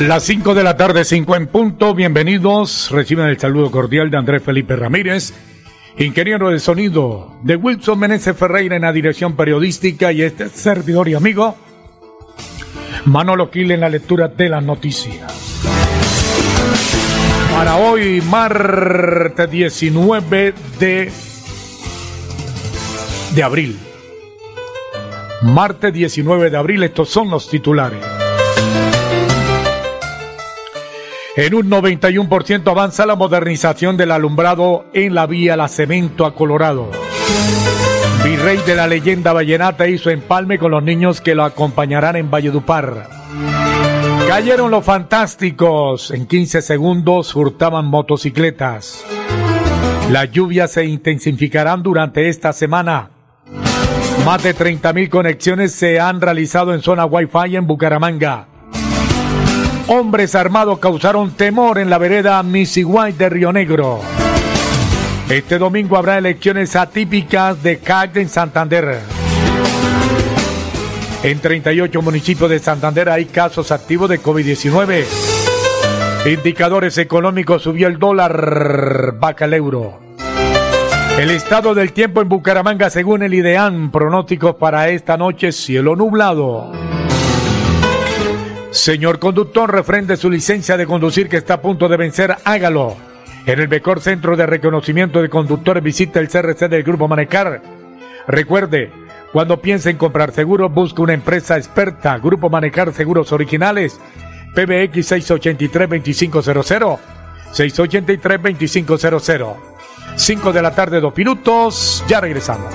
Las 5 de la tarde, 5 en punto. Bienvenidos. Reciben el saludo cordial de Andrés Felipe Ramírez, ingeniero de sonido de Wilson Meneses Ferreira en la dirección periodística y este servidor y amigo Manolo Quil en la lectura de las noticias. Para hoy, martes 19 de, de abril. Martes 19 de abril, estos son los titulares. En un 91% avanza la modernización del alumbrado en la vía La Cemento a Colorado. Virrey de la leyenda vallenata hizo empalme con los niños que lo acompañarán en Valledupar. Cayeron los fantásticos. En 15 segundos hurtaban motocicletas. Las lluvias se intensificarán durante esta semana. Más de 30.000 conexiones se han realizado en zona Wi-Fi en Bucaramanga. Hombres armados causaron temor en la vereda Misiguay de Río Negro. Este domingo habrá elecciones atípicas de CAC en Santander. En 38 municipios de Santander hay casos activos de COVID-19. Indicadores económicos subió el dólar, vaca el euro. El estado del tiempo en Bucaramanga según el IDEAN, pronósticos para esta noche, cielo nublado. Señor conductor, refrende su licencia de conducir que está a punto de vencer, hágalo. En el mejor centro de reconocimiento de conductores visita el CRC del Grupo Manecar. Recuerde, cuando piense en comprar seguros, busque una empresa experta. Grupo Manecar Seguros Originales. PBX 683-2500. 683-2500. 5 de la tarde, dos minutos. Ya regresamos.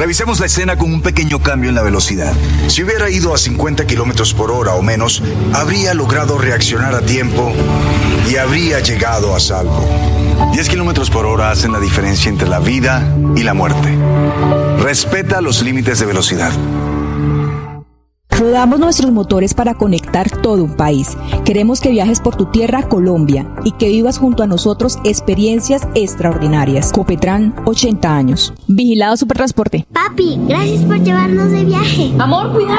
Revisemos la escena con un pequeño cambio en la velocidad. Si hubiera ido a 50 kilómetros por hora o menos, habría logrado reaccionar a tiempo y habría llegado a salvo. 10 kilómetros por hora hacen la diferencia entre la vida y la muerte. Respeta los límites de velocidad. Rodamos nuestros motores para conectar todo un país. Queremos que viajes por tu tierra, Colombia, y que vivas junto a nosotros experiencias extraordinarias. Copetran, 80 años. Vigilado Supertransporte. Papi, gracias por llevarnos de viaje. Amor, cuidado.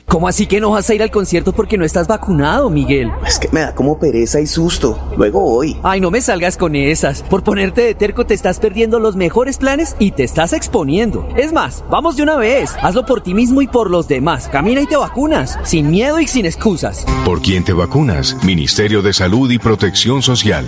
¿Cómo así que no vas a ir al concierto porque no estás vacunado, Miguel? Es que me da como pereza y susto. Luego voy. Ay, no me salgas con esas. Por ponerte de terco te estás perdiendo los mejores planes y te estás exponiendo. Es más, vamos de una vez. Hazlo por ti mismo y por los demás. Camina y te vacunas. Sin miedo y sin excusas. ¿Por quién te vacunas? Ministerio de Salud y Protección Social.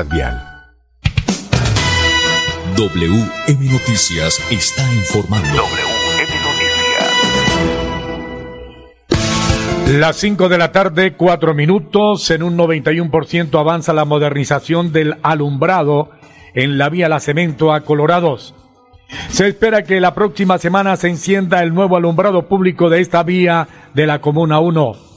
Vial. WM Noticias está informando. WM Noticias. Las 5 de la tarde, 4 minutos. En un 91% avanza la modernización del alumbrado en la vía La Cemento a Colorados. Se espera que la próxima semana se encienda el nuevo alumbrado público de esta vía de la Comuna 1.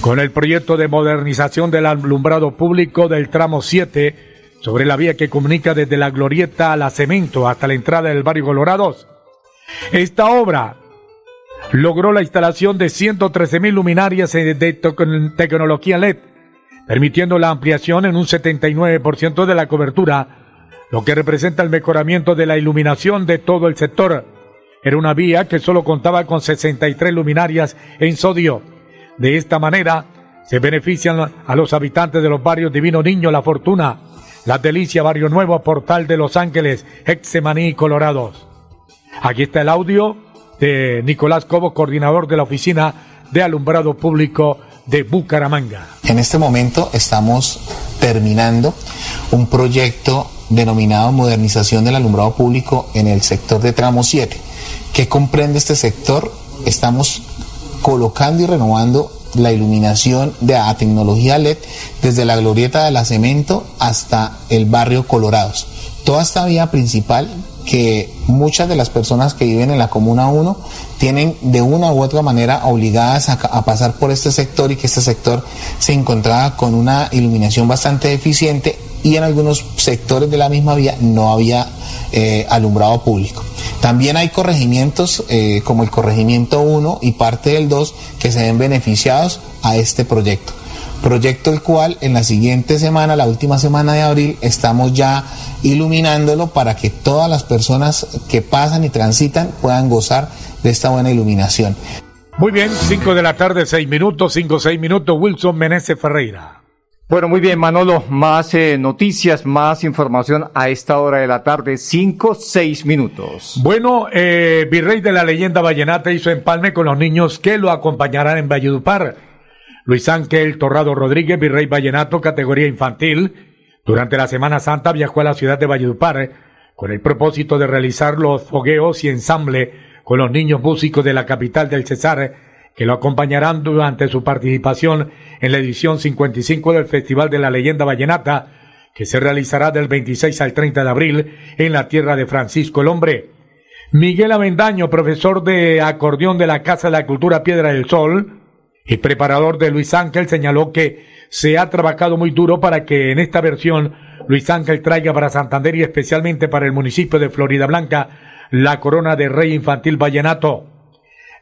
Con el proyecto de modernización del alumbrado público del tramo 7 sobre la vía que comunica desde la Glorieta a la Cemento hasta la entrada del barrio Colorados. Esta obra logró la instalación de 113 mil luminarias de tecnología LED, permitiendo la ampliación en un 79% de la cobertura lo que representa el mejoramiento de la iluminación de todo el sector. Era una vía que solo contaba con 63 luminarias en sodio. De esta manera, se benefician a los habitantes de los barrios Divino Niño, La Fortuna, La Delicia, Barrio Nuevo, Portal de Los Ángeles, Hexemaní y Colorados. Aquí está el audio de Nicolás Cobo, coordinador de la Oficina de Alumbrado Público de Bucaramanga. En este momento estamos terminando un proyecto denominado modernización del alumbrado público en el sector de tramo 7. ¿Qué comprende este sector? Estamos colocando y renovando la iluminación de la tecnología LED desde la glorieta de la cemento hasta el barrio Colorados. Toda esta vía principal que muchas de las personas que viven en la Comuna 1 tienen de una u otra manera obligadas a, pasar por este sector y que este sector se encontraba con una iluminación bastante eficiente y en algunos sectores de la misma vía no había eh, alumbrado público. También hay corregimientos eh, como el corregimiento 1 y parte del 2 que se ven beneficiados a este proyecto. Proyecto el cual en la siguiente semana, la última semana de abril, estamos ya iluminándolo para que todas las personas que pasan y transitan puedan gozar de esta buena iluminación. Muy bien, 5 de la tarde, 6 minutos, 5, 6 minutos, Wilson Menezes Ferreira. Bueno, muy bien, Manolo, más eh, noticias, más información a esta hora de la tarde, cinco, seis minutos. Bueno, eh, Virrey de la leyenda vallenata hizo empalme con los niños que lo acompañarán en Valledupar. Luis Ángel Torrado Rodríguez, Virrey Vallenato, categoría infantil, durante la Semana Santa viajó a la ciudad de Valledupar con el propósito de realizar los fogueos y ensamble con los niños músicos de la capital del Cesar que lo acompañarán durante su participación en la edición 55 del Festival de la Leyenda Vallenata, que se realizará del 26 al 30 de abril en la tierra de Francisco el Hombre. Miguel Avendaño, profesor de acordeón de la Casa de la Cultura Piedra del Sol y preparador de Luis Ángel, señaló que se ha trabajado muy duro para que en esta versión Luis Ángel traiga para Santander y especialmente para el municipio de Florida Blanca la corona de Rey Infantil Vallenato.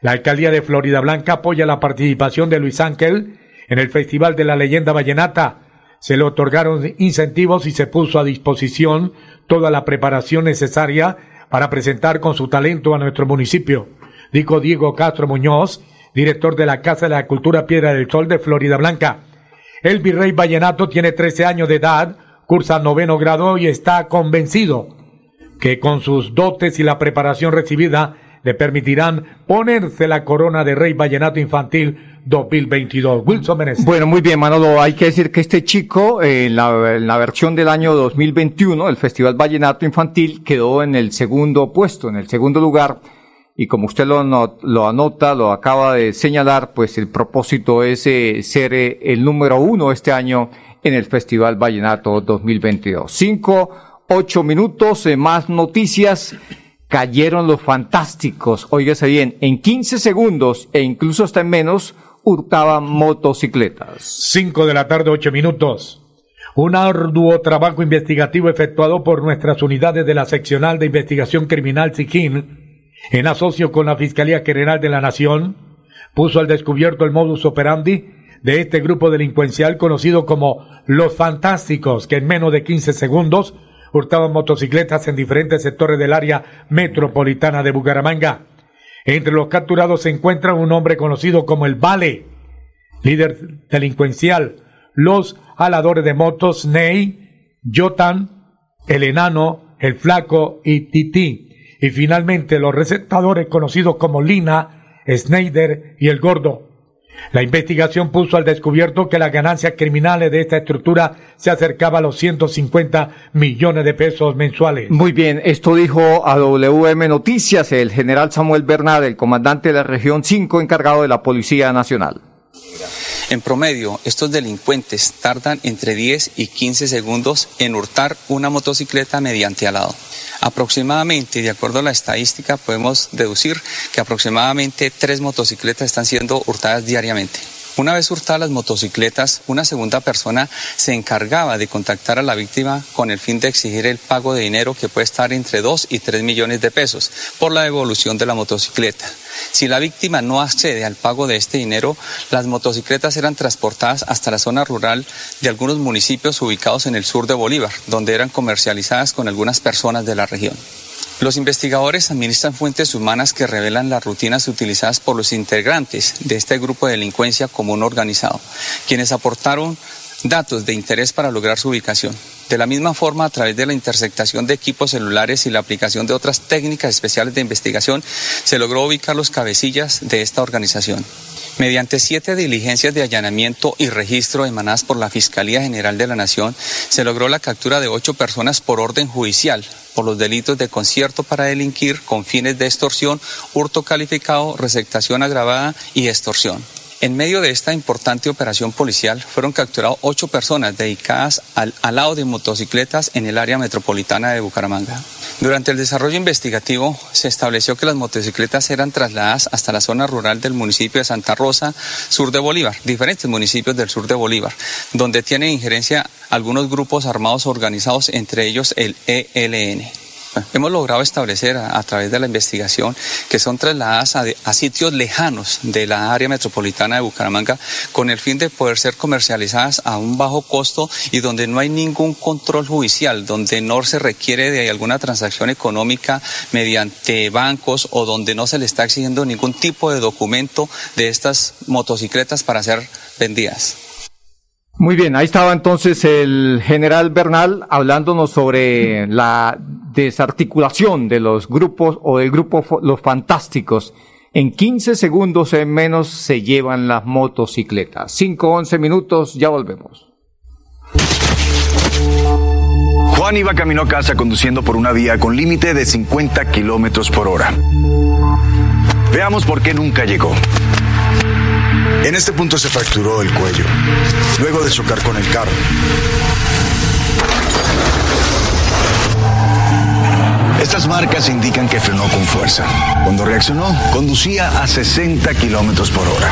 La alcaldía de Florida Blanca apoya la participación de Luis Ángel en el Festival de la Leyenda Vallenata. Se le otorgaron incentivos y se puso a disposición toda la preparación necesaria para presentar con su talento a nuestro municipio, dijo Diego Castro Muñoz, director de la Casa de la Cultura Piedra del Sol de Florida Blanca. El virrey Vallenato tiene 13 años de edad, cursa noveno grado y está convencido que con sus dotes y la preparación recibida le permitirán ponerse la corona de Rey Vallenato Infantil 2022. Wilson Menezes. Bueno, muy bien, Manolo. Hay que decir que este chico, eh, en, la, versión del año 2021, el Festival Vallenato Infantil, quedó en el segundo puesto, en el segundo lugar. Y como usted lo, lo anota, lo acaba de señalar, pues el propósito es eh, ser eh, el número uno este año en el Festival Vallenato 2022. Cinco, ocho minutos, más noticias cayeron los fantásticos, óigase bien, en 15 segundos e incluso hasta en menos, hurtaban motocicletas. 5 de la tarde, 8 minutos. Un arduo trabajo investigativo efectuado por nuestras unidades de la Seccional de Investigación Criminal SIGIN, en asocio con la Fiscalía General de la Nación, puso al descubierto el modus operandi de este grupo delincuencial conocido como Los Fantásticos, que en menos de 15 segundos motocicletas en diferentes sectores del área metropolitana de Bucaramanga. Entre los capturados se encuentra un hombre conocido como el Vale, líder delincuencial, los aladores de motos Ney, Jotan, el enano, el flaco y Titi, y finalmente los receptadores conocidos como Lina, Snyder y el gordo. La investigación puso al descubierto que las ganancias criminales de esta estructura se acercaba a los 150 millones de pesos mensuales. Muy bien, esto dijo a WM Noticias el general Samuel Bernal, el comandante de la región 5 encargado de la Policía Nacional. En promedio, estos delincuentes tardan entre 10 y 15 segundos en hurtar una motocicleta mediante alado. Aproximadamente, de acuerdo a la estadística, podemos deducir que aproximadamente tres motocicletas están siendo hurtadas diariamente. Una vez hurtadas las motocicletas, una segunda persona se encargaba de contactar a la víctima con el fin de exigir el pago de dinero que puede estar entre 2 y 3 millones de pesos por la devolución de la motocicleta. Si la víctima no accede al pago de este dinero, las motocicletas eran transportadas hasta la zona rural de algunos municipios ubicados en el sur de Bolívar, donde eran comercializadas con algunas personas de la región. Los investigadores administran fuentes humanas que revelan las rutinas utilizadas por los integrantes de este grupo de delincuencia común organizado, quienes aportaron datos de interés para lograr su ubicación. De la misma forma, a través de la intersectación de equipos celulares y la aplicación de otras técnicas especiales de investigación, se logró ubicar los cabecillas de esta organización. Mediante siete diligencias de allanamiento y registro emanadas por la Fiscalía General de la Nación, se logró la captura de ocho personas por orden judicial por los delitos de concierto para delinquir con fines de extorsión, hurto calificado, receptación agravada y extorsión. En medio de esta importante operación policial fueron capturados ocho personas dedicadas al alado de motocicletas en el área metropolitana de Bucaramanga. Durante el desarrollo investigativo se estableció que las motocicletas eran trasladadas hasta la zona rural del municipio de Santa Rosa, sur de Bolívar, diferentes municipios del sur de Bolívar, donde tienen injerencia algunos grupos armados organizados, entre ellos el ELN. Hemos logrado establecer a, través de la investigación que son trasladadas a, a, sitios lejanos de la área metropolitana de Bucaramanga con el fin de poder ser comercializadas a un bajo costo y donde no hay ningún control judicial, donde no se requiere de alguna transacción económica mediante bancos o donde no se le está exigiendo ningún tipo de documento de estas motocicletas para ser vendidas. Muy bien, ahí estaba entonces el general Bernal hablándonos sobre la desarticulación de los grupos o del grupo Los Fantásticos. En 15 segundos en menos se llevan las motocicletas. 5, 11 minutos, ya volvemos. Juan iba camino a casa conduciendo por una vía con límite de 50 kilómetros por hora. Veamos por qué nunca llegó. En este punto se fracturó el cuello, luego de chocar con el carro. Estas marcas indican que frenó con fuerza. Cuando reaccionó, conducía a 60 kilómetros por hora.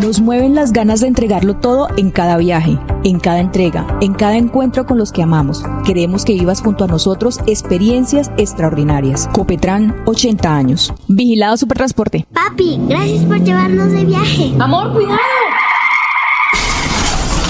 Nos mueven las ganas de entregarlo todo en cada viaje, en cada entrega, en cada encuentro con los que amamos. Queremos que vivas junto a nosotros experiencias extraordinarias. Copetran, 80 años. Vigilado Supertransporte. Papi, gracias por llevarnos de viaje. Amor, cuidado.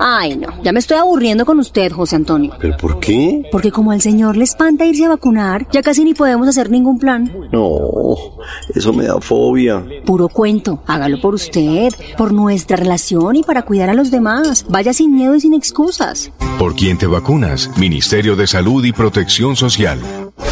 Ay, no, ya me estoy aburriendo con usted, José Antonio. ¿Pero por qué? Porque como al señor le espanta irse a vacunar, ya casi ni podemos hacer ningún plan. No, eso me da fobia. Puro cuento, hágalo por usted, por nuestra relación y para cuidar a los demás. Vaya sin miedo y sin excusas. ¿Por quién te vacunas? Ministerio de Salud y Protección Social.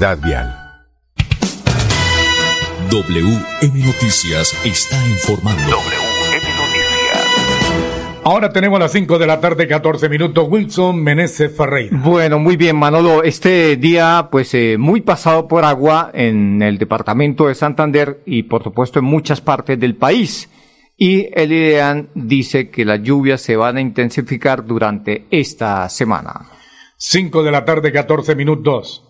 Vial. WM Noticias está informando. WM Noticias. Ahora tenemos las 5 de la tarde, 14 minutos. Wilson Meneses Ferreira. Bueno, muy bien, Manolo. Este día, pues, eh, muy pasado por agua en el departamento de Santander y, por supuesto, en muchas partes del país. Y el IDEAN dice que las lluvias se van a intensificar durante esta semana. 5 de la tarde, 14 minutos.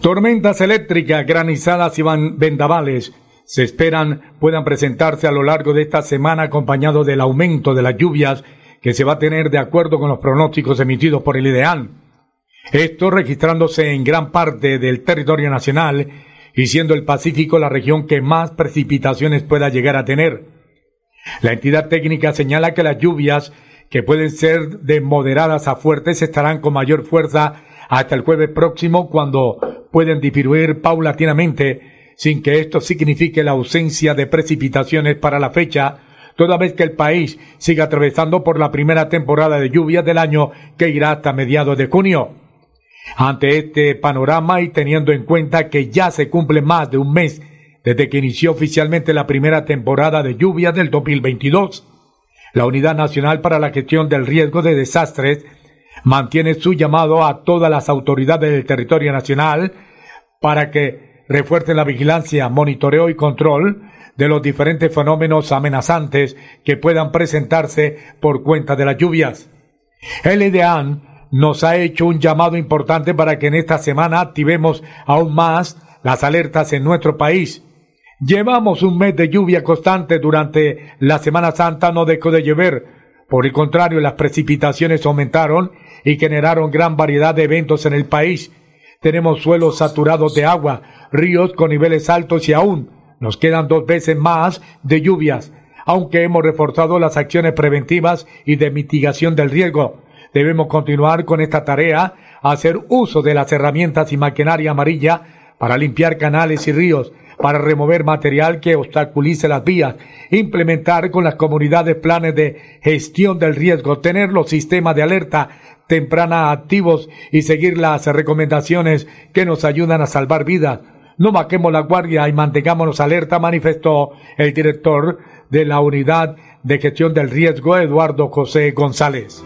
Tormentas eléctricas, granizadas y vendavales se esperan puedan presentarse a lo largo de esta semana acompañado del aumento de las lluvias que se va a tener de acuerdo con los pronósticos emitidos por el IDEAN. Esto registrándose en gran parte del territorio nacional y siendo el Pacífico la región que más precipitaciones pueda llegar a tener. La entidad técnica señala que las lluvias, que pueden ser de moderadas a fuertes, estarán con mayor fuerza hasta el jueves próximo cuando pueden disminuir paulatinamente sin que esto signifique la ausencia de precipitaciones para la fecha, toda vez que el país sigue atravesando por la primera temporada de lluvias del año que irá hasta mediados de junio. Ante este panorama y teniendo en cuenta que ya se cumple más de un mes desde que inició oficialmente la primera temporada de lluvias del 2022, la Unidad Nacional para la Gestión del Riesgo de Desastres mantiene su llamado a todas las autoridades del territorio nacional para que refuercen la vigilancia, monitoreo y control de los diferentes fenómenos amenazantes que puedan presentarse por cuenta de las lluvias. El IDEAN nos ha hecho un llamado importante para que en esta semana activemos aún más las alertas en nuestro país. Llevamos un mes de lluvia constante durante la Semana Santa, no dejó de llover. Por el contrario, las precipitaciones aumentaron y generaron gran variedad de eventos en el país. Tenemos suelos saturados de agua, ríos con niveles altos y aún nos quedan dos veces más de lluvias, aunque hemos reforzado las acciones preventivas y de mitigación del riesgo. Debemos continuar con esta tarea, hacer uso de las herramientas y maquinaria amarilla para limpiar canales y ríos, para remover material que obstaculice las vías, implementar con las comunidades planes de gestión del riesgo, tener los sistemas de alerta temprana activos y seguir las recomendaciones que nos ayudan a salvar vidas. No vaquemos la guardia y mantengámonos alerta, manifestó el director de la Unidad de Gestión del Riesgo, Eduardo José González.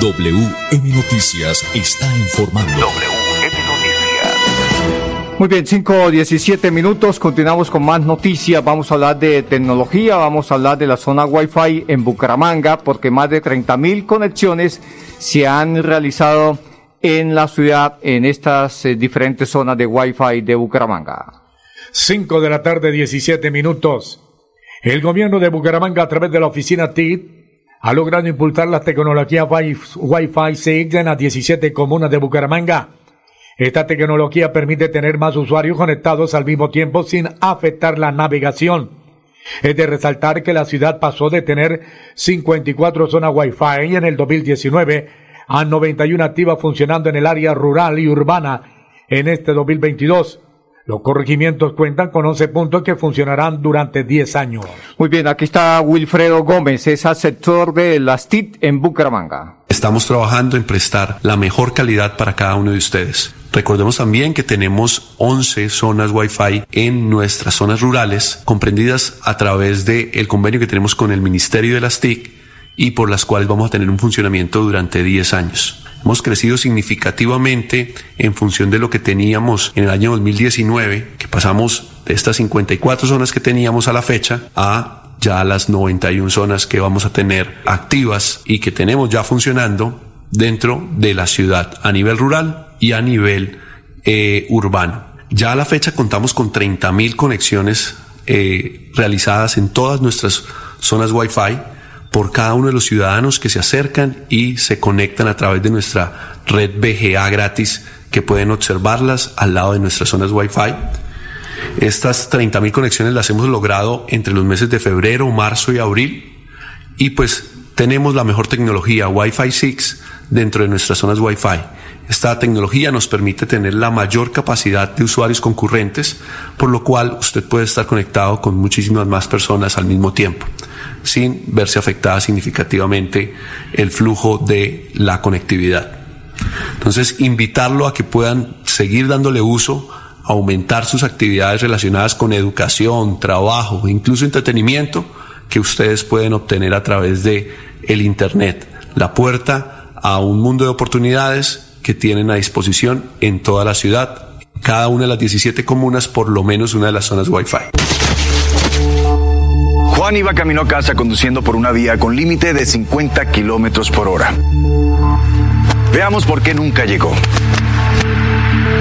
WM Noticias está informando. Noticias. Muy bien, 5 17 minutos. Continuamos con más noticias. Vamos a hablar de tecnología. Vamos a hablar de la zona Wi-Fi en Bucaramanga, porque más de 30 mil conexiones se han realizado en la ciudad, en estas eh, diferentes zonas de Wi-Fi de Bucaramanga. 5 de la tarde, 17 minutos. El gobierno de Bucaramanga, a través de la oficina TIT, ha logrado impulsar las tecnologías Wi-Fi 6 en las 17 comunas de Bucaramanga. Esta tecnología permite tener más usuarios conectados al mismo tiempo sin afectar la navegación. Es de resaltar que la ciudad pasó de tener 54 zonas Wi-Fi en el 2019 a 91 activas funcionando en el área rural y urbana en este 2022. Los corregimientos cuentan con 11 puntos que funcionarán durante 10 años. Muy bien, aquí está Wilfredo Gómez, es sector de las TIT en Bucaramanga. Estamos trabajando en prestar la mejor calidad para cada uno de ustedes. Recordemos también que tenemos 11 zonas Wi-Fi en nuestras zonas rurales, comprendidas a través del convenio que tenemos con el Ministerio de las TIC y por las cuales vamos a tener un funcionamiento durante 10 años. Hemos crecido significativamente en función de lo que teníamos en el año 2019, que pasamos de estas 54 zonas que teníamos a la fecha a ya las 91 zonas que vamos a tener activas y que tenemos ya funcionando dentro de la ciudad a nivel rural y a nivel eh, urbano. Ya a la fecha contamos con 30.000 conexiones eh, realizadas en todas nuestras zonas Wi-Fi por cada uno de los ciudadanos que se acercan y se conectan a través de nuestra red BGA gratis que pueden observarlas al lado de nuestras zonas Wi-Fi. Estas 30.000 conexiones las hemos logrado entre los meses de febrero, marzo y abril y pues tenemos la mejor tecnología Wi-Fi 6 dentro de nuestras zonas Wi-Fi. Esta tecnología nos permite tener la mayor capacidad de usuarios concurrentes, por lo cual usted puede estar conectado con muchísimas más personas al mismo tiempo sin verse afectada significativamente el flujo de la conectividad. Entonces, invitarlo a que puedan seguir dándole uso, aumentar sus actividades relacionadas con educación, trabajo, incluso entretenimiento que ustedes pueden obtener a través de el internet, la puerta a un mundo de oportunidades que tienen a disposición en toda la ciudad, cada una de las 17 comunas, por lo menos una de las zonas Wi-Fi. Juan iba camino a casa conduciendo por una vía con límite de 50 kilómetros por hora. Veamos por qué nunca llegó.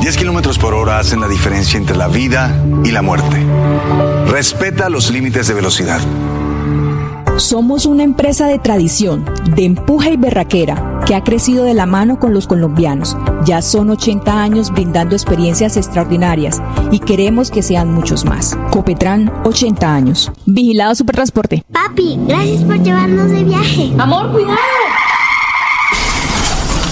10 kilómetros por hora hacen la diferencia entre la vida y la muerte. Respeta los límites de velocidad. Somos una empresa de tradición, de empuje y berraquera, que ha crecido de la mano con los colombianos. Ya son 80 años brindando experiencias extraordinarias y queremos que sean muchos más. Copetran, 80 años. Vigilado Supertransporte. Papi, gracias por llevarnos de viaje. Amor, cuidado.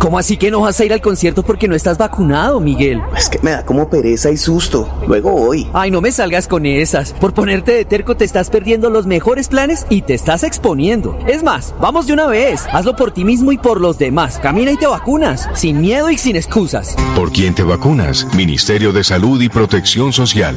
¿Cómo así que no vas a ir al concierto porque no estás vacunado, Miguel? Es que me da como pereza y susto. Luego voy. Ay, no me salgas con esas. Por ponerte de terco te estás perdiendo los mejores planes y te estás exponiendo. Es más, vamos de una vez. Hazlo por ti mismo y por los demás. Camina y te vacunas. Sin miedo y sin excusas. ¿Por quién te vacunas? Ministerio de Salud y Protección Social.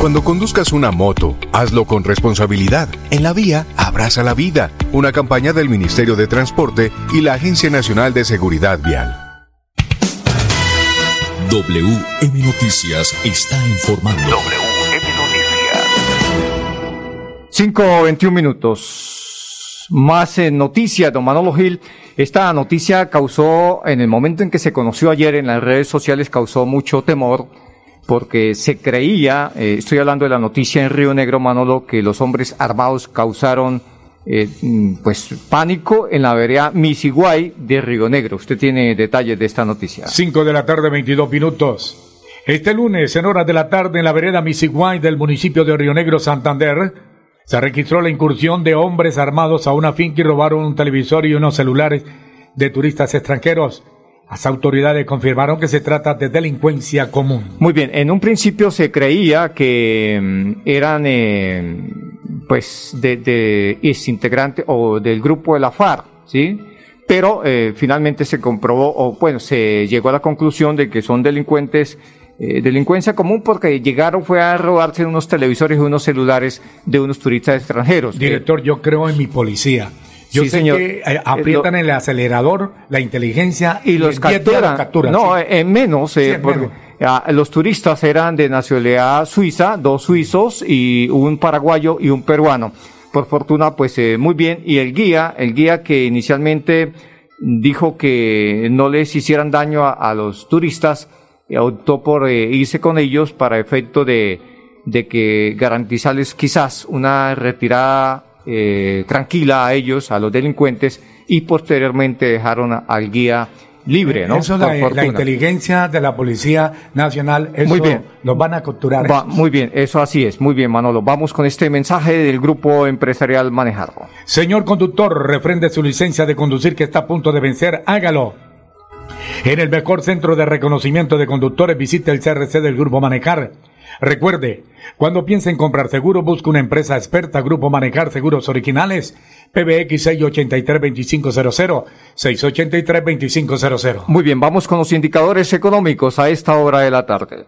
Cuando conduzcas una moto, hazlo con responsabilidad. En la vía, abraza la vida. Una campaña del Ministerio de Transporte y la Agencia Nacional de Seguridad Vial. WM Noticias está informando. WM Noticias. 5.21 minutos. Más eh, noticias, don Manolo Gil. Esta noticia causó, en el momento en que se conoció ayer en las redes sociales, causó mucho temor, porque se creía, eh, estoy hablando de la noticia en Río Negro, Manolo, que los hombres armados causaron eh, mm, pues pánico en la vereda Misiguay de Río Negro. Usted tiene detalles de esta noticia. 5 de la tarde, 22 minutos. Este lunes, en horas de la tarde, en la vereda Misiguay del municipio de Río Negro, Santander, se registró la incursión de hombres armados a una finca y robaron un televisor y unos celulares de turistas extranjeros. Las autoridades confirmaron que se trata de delincuencia común. Muy bien, en un principio se creía que mm, eran eh, pues de, de integrantes o del grupo de la FARC, ¿sí? Pero eh, finalmente se comprobó, o bueno, se llegó a la conclusión de que son delincuentes, eh, delincuencia común porque llegaron fue a robarse unos televisores y unos celulares de unos turistas extranjeros. Director, yo creo en mi policía. Yo Sí, sé señor. que eh, aprietan el acelerador, la inteligencia y los en 10 días capturan. los capturan, no, sí. en menos, eh, Sí, en porque, menos. los turistas eran de nacionalidad suiza, dos suizos y un paraguayo y un peruano. Por fortuna, pues eh, muy bien. Y el guía, el guía que inicialmente dijo que no les hicieran daño a, a los turistas, eh, optó por eh, irse con ellos para efecto de, de que garantizarles quizás una retirada eh, tranquila a ellos, a los delincuentes, y posteriormente dejaron a- al guía libre, ¿no? Eso la, la fortuna. inteligencia de la Policía Nacional, eso Muy bien. los van a capturar. Va, muy bien, eso así es. Muy bien, Manolo. Vamos con este mensaje del grupo empresarial Manejarlo. Señor conductor, refrende su licencia de conducir que está a punto de vencer, hágalo. En el mejor centro de reconocimiento de conductores visite el CRC del Grupo Manejar. Recuerde, cuando piense en comprar seguro, busque una empresa experta, Grupo Manejar Seguros Originales, PBX 683-2500, 683-2500. Muy bien, vamos con los indicadores económicos a esta hora de la tarde.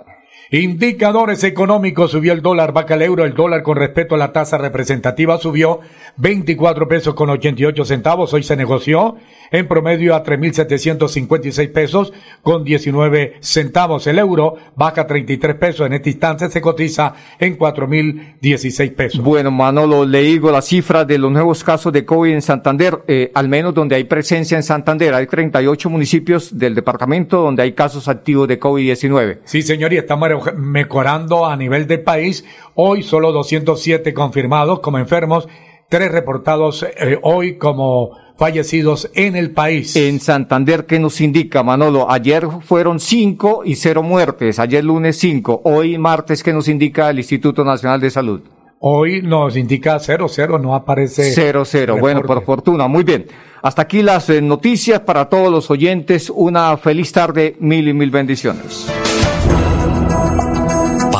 Indicadores económicos, subió el dólar, vaca el euro, el dólar con respecto a la tasa representativa subió 24 pesos con 88 centavos, hoy se negoció en promedio a 3.756 pesos con 19 centavos. El euro baja 33 pesos, en esta instancia se cotiza en 4.016 pesos. Bueno, Manolo, le digo las cifras de los nuevos casos de COVID en Santander, eh, al menos donde hay presencia en Santander. Hay 38 municipios del departamento donde hay casos activos de COVID-19. Sí, señor, y estamos mejorando a nivel del país. Hoy solo 207 confirmados como enfermos, tres reportados eh, hoy como fallecidos en el país. En Santander, ¿qué nos indica, Manolo? Ayer fueron cinco y cero muertes, ayer lunes cinco, hoy martes, ¿qué nos indica el Instituto Nacional de Salud? Hoy nos indica cero, cero, no aparece. Cero, cero. Bueno, por fortuna. Muy bien. Hasta aquí las eh, noticias para todos los oyentes. Una feliz tarde. Mil y mil bendiciones.